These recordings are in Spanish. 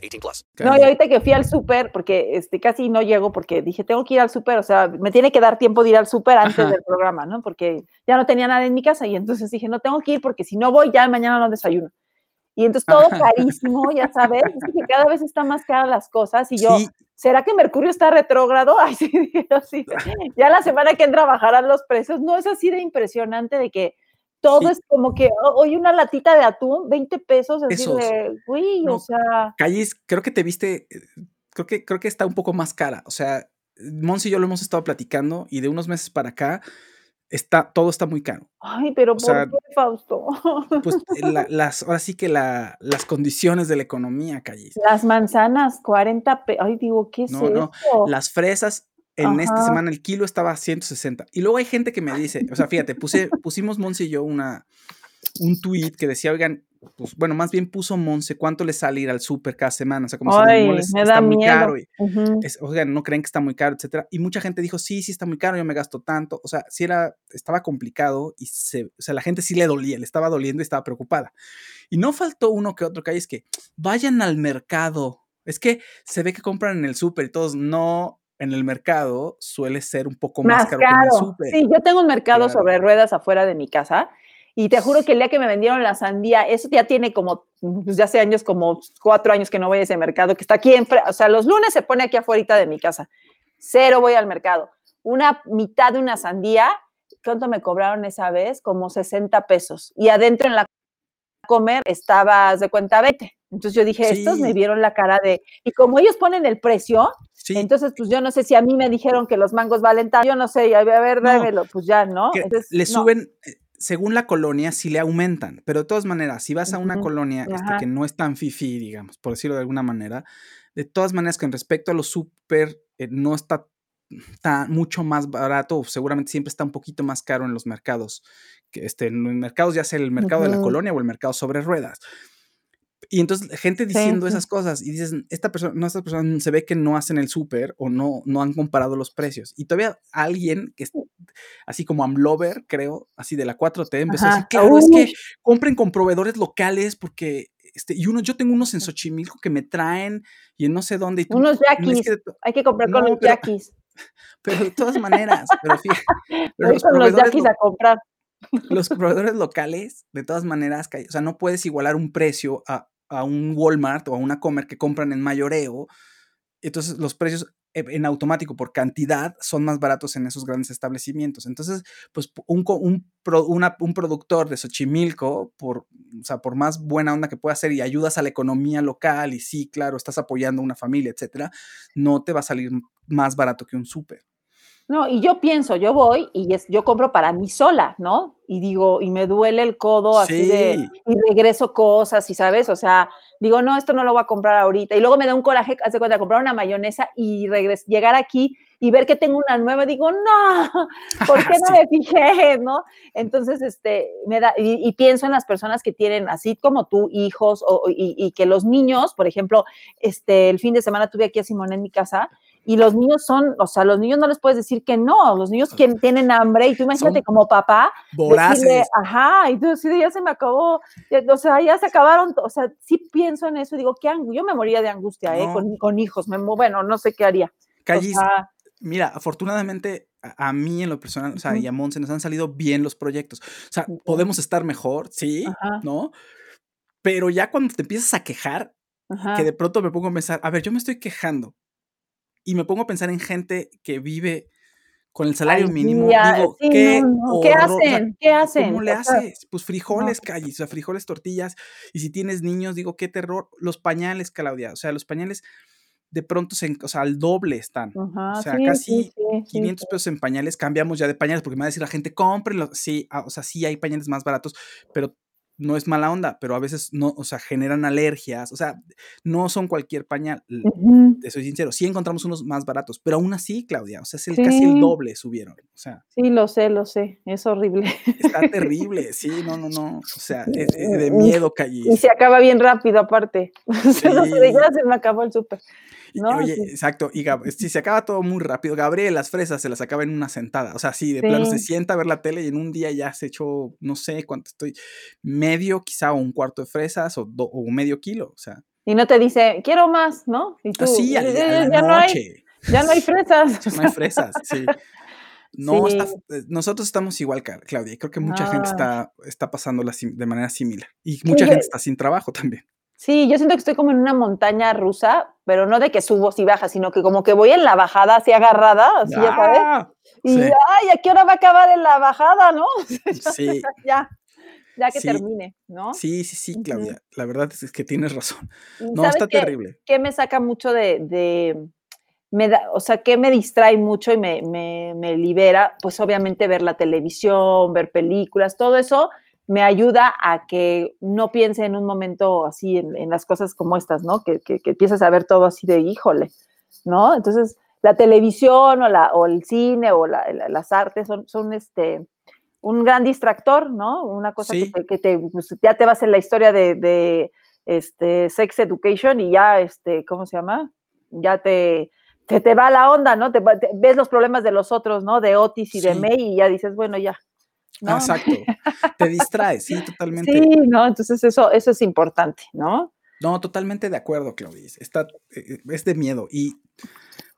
18 plus. No, y ahorita que fui al súper, porque este, casi no llego, porque dije, tengo que ir al súper, o sea, me tiene que dar tiempo de ir al súper antes Ajá. del programa, ¿no? Porque ya no tenía nada en mi casa y entonces dije, no tengo que ir porque si no voy, ya mañana no desayuno. Y entonces todo carísimo, ya sabes, es que cada vez están más caras las cosas y yo, Sí. ¿será que Mercurio está retrógrado? Ay, sí, así. Ya la semana que entra bajarán los precios. No es así de impresionante de que todo Sí. es como que "Oh, hoy una latita de atún, 20 pesos, así Pesos. de, uy, o No. sea, Callis, creo que te viste, eh, creo que, creo que está un poco más cara. O sea, Monse y yo lo hemos estado platicando y de unos meses para acá está, todo está muy caro. ay, pero ¿por sea, qué, Fausto? Pues eh, la- las, ahora sí que la, las condiciones de la economía, Callis. Las manzanas, 40 pesos. Ay, digo, ¿qué es No, no, esto? Las fresas, en esta semana el kilo estaba a 160. Y luego hay gente que me dice, o sea, fíjate, puse, pusimos Monse y yo una, un tweet que decía, oigan, pues bueno, más bien puso Monse cuánto le sale ir al súper cada semana. O sea, como si Ay, no les me está da muy miedo. caro. y- Ujú. es- oigan, no creen que está muy caro, etcétera. Y mucha gente dijo, sí, sí está muy caro, yo me gasto tanto. O sea, sí era, estaba complicado y se, o sea, la gente sí le dolía, le estaba doliendo y estaba preocupada. Y no faltó uno que otro que hay, es que vayan al mercado. Es que se ve que compran en el súper y todos no. En el mercado suele ser un poco más, Más caro, que en el súper. Sí, yo tengo un mercado Claro. sobre ruedas afuera de mi casa y te juro que el día que me vendieron la sandía, eso ya tiene como, pues ya hace años, como cuatro años que no voy a ese mercado, que está aquí, en, o sea, los lunes se pone aquí afuera de mi casa. Cero voy al mercado. Una mitad de una sandía, ¿cuánto me cobraron esa vez? Como 60 pesos. Y adentro en la comer estabas de cuenta 20. Entonces yo dije, estos me vieron la cara de, y como ellos ponen el precio, Sí, entonces, pues yo no sé si a mí me dijeron que los mangos valen tanto, yo no sé, a ver, No, dámelo, pues ya, ¿no? Entonces, le suben, eh, según la colonia, sí le aumentan, pero de todas maneras, si vas a una colonia este, que no es tan fifi, digamos, por decirlo de alguna manera, de todas maneras, con respecto a lo súper, eh, no está tan mucho más barato, o seguramente siempre está un poquito más caro en los mercados, que este, en los mercados, ya sea el mercado de la colonia o el mercado sobre ruedas. Y entonces, gente diciendo sí. esas cosas, y dices, esta persona, no, estas personas se ve que no hacen el súper o no, no han comparado los precios. Y todavía alguien que es así como Amlover, creo, así de la 4T, empezó a Ajá. decir, claro, es que compren con proveedores locales porque, este, y uno, yo tengo unos en Xochimilco que me traen y en no sé dónde. Y tú, Unos no, es yaquis, que hay que comprar con No, los pero- yaquis, pero de todas maneras, pero fíjate, pero los con los yaquis lo- a comprar. los proveedores locales, de todas maneras, o sea, no puedes igualar un precio a, a un Walmart o a una Comer que compran en mayoreo. Entonces, los precios en automático por cantidad son más baratos en esos grandes establecimientos. Entonces, pues pu- un, un, un productor de Xochimilco, por, o sea, por más buena onda que pueda ser y ayudas a la economía local y sí, claro, estás apoyando a una familia, etcétera, no te va a salir más barato que un súper. No, y yo pienso, yo voy y es, yo compro para mí sola, ¿no? Y digo, y me duele el codo así de, y regreso cosas, y sabes, o sea, digo, no, esto no lo voy a comprar ahorita. Y luego me da un coraje, haz de cuenta, comprar una mayonesa y regres llegar aquí y ver que tengo una nueva, digo, no, ¿por qué no Sí. me fijé, no? Entonces, este, me da, y, y pienso en las personas que tienen, así como tú, hijos, o, y, y que los niños, por ejemplo, este, el fin de semana tuve aquí a Simón en mi casa, y los niños son, o sea, los niños no les puedes decir que no, los niños que tienen hambre, y tú imagínate Son como papá, decirle, ajá, y tú sí, ya se me acabó, o sea, ya se acabaron, o sea, sí pienso en eso, y digo, qué angu- yo me moría de angustia, ¿eh? Con, con hijos, me, bueno, no sé qué haría. O Callis, sea, Mira, afortunadamente a, a mí en lo personal, o sea, y a Monse nos han salido bien los proyectos. O sea, podemos estar mejor, sí, Ajá. ¿no? Pero ya cuando te empiezas a quejar, ajá. que de pronto me pongo a pensar, a ver, yo me estoy quejando y me pongo a pensar en gente que vive con el salario Al mínimo, día, digo, sí, ¿qué, no, no, ¿qué hacen? ¿Qué hacen? ¿Cómo le haces? Pues frijoles, calles, o sea, frijoles, tortillas. Y si tienes niños, digo, qué terror. Los pañales, Claudia, o sea, los pañales de pronto, se, o sea, al doble están. Ajá, o sea, sí, casi sí, sí, sí, 500 sí. pesos en pañales. Cambiamos ya de pañales porque me va a decir la gente, cómprenlos. Sí, ah, o sea, sí hay pañales más baratos, pero no es mala onda, pero a veces no, o sea, generan alergias, o sea, no son cualquier pañal, l- Ujú. te soy sincero, sí encontramos unos más baratos, pero aún así, Claudia, o sea, es el, casi el Sí. doble subieron, o sea, Sí, lo sé, lo sé. Es horrible. está terrible, sí, no, no, no, o sea, es, es de Y- miedo, Y Callis. se acaba bien rápido, aparte. Sí. ya se me acabó el súper. Y- ¿no? Oye, Sí. exacto, y Gab- si se acaba todo muy rápido, Gabriel las fresas se las acaba en una sentada, o sea, sí, de plano se Sí. sienta a ver la tele y en un día ya se echó, no sé cuánto estoy, medio quizá o un cuarto de fresas o, do- o medio kilo, o sea, Y no te dice, quiero más, ¿no? Y tú, así a, "Ya- a ya- la ya no hay, ya no hay fresas. No hay fresas, sí. No, Sí. eh, nosotros estamos igual, Claudia. y Creo que mucha gente Ah. está, está pasándola de manera similar. Y mucha gente está sin trabajo también. Sí, yo siento que estoy como en una montaña rusa, pero no de que subo y bajas, sino que como que voy en la bajada así agarrada, así ya sabes. ¡Ah! Y Sí. ay, ¿a qué hora va a acabar en la bajada, no? Sí, ya, ya que Sí. termine, ¿no? sí, sí, sí. Claudia. La verdad es que tienes razón. No, ¿sabes está qué? terrible. que me saca mucho de, de- me da, o sea, que me distrae mucho y me, me- me libera, pues obviamente ver la televisión, ver películas, todo eso me ayuda a que no piense en un momento así en, en las cosas como estas, ¿no? Que, que, que empiezas a ver todo así de híjole, ¿no? Entonces, la televisión o, la, o el cine o la- la- las artes son, son este, un gran distractor, ¿no? Una cosa Sí. que, te, que te, pues, ya te vas en la historia de, de, este, sex education y ya, este, ¿cómo se llama? Ya te, te, te va la onda, ¿no? Te, ves los problemas de los otros, ¿no? De Otis y de. May y ya dices, bueno, ya. ¿no? Exacto. Te distraes, sí, totalmente. Sí, ¿no? Entonces eso, eso es importante, ¿no? No, totalmente de acuerdo, Claudia. Está, eh, es de miedo. Y,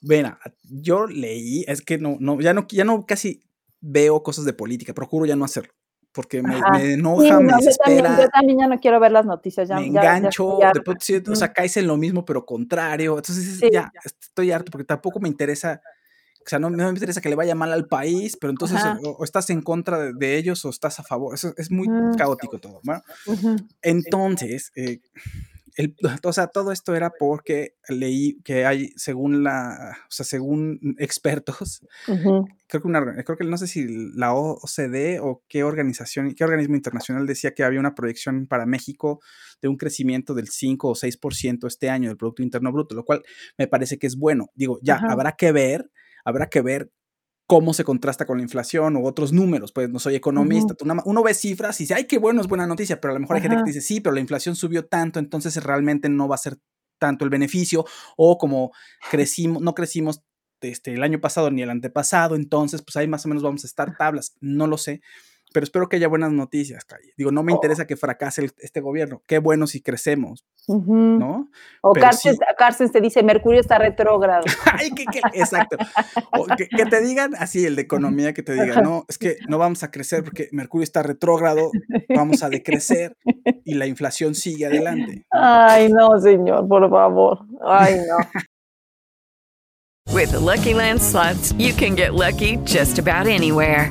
mira, yo leí, es que no, no, ya no, ya no casi veo cosas de política, procuro ya no hacerlo. Porque me, me Sí, enoja, no, me yo, también, desespera. yo también ya no quiero ver las noticias, ya, me ya- ya engancho, estoy harta. de pronto sí, o sea, caes en lo mismo, pero contrario. Entonces, Sí. ya, estoy harto porque tampoco me interesa, o sea, no, no me interesa que le vaya mal al país, pero entonces o, o estás en contra de, de ellos o estás a favor. Eso es muy Mm. caótico todo. ¿va? Ujú. Entonces, eh, el- o sea, todo esto era porque leí que hay, según la, o sea, según expertos, creo que una, creo que no sé si la OCDE o qué organización, qué organismo internacional decía que había una proyección para México de un crecimiento del 5 o 6% este año del Producto Interno Bruto, lo cual me parece que es bueno. Digo, ya, habrá que ver, habrá que ver cómo se contrasta con la inflación o otros números, pues no soy economista, nada más- uno ve cifras y dice, ay, qué bueno, es buena noticia, pero a lo mejor hay gente que dice, sí, pero la inflación subió tanto, entonces realmente no va a ser tanto el beneficio, o como crecimos, no crecimos este, el año pasado ni el antepasado, entonces pues ahí más o menos vamos a estar tablas, no lo sé, pero espero que haya buenas noticias, Calle. Digo, no me Oh. interesa que fracase el- este gobierno, qué bueno si crecemos. ¿no? O sí. Carstens te dice, Mercurio está retrógrado. Ay, que, que- exacto. O que, que te digan así, el de economía, que te diga, no, es que no vamos a crecer porque Mercurio está retrógrado, vamos a decrecer y la inflación sigue adelante. Ay, no, señor, por favor. Ay, no. With the Lucky Land slots, you can get lucky just about anywhere.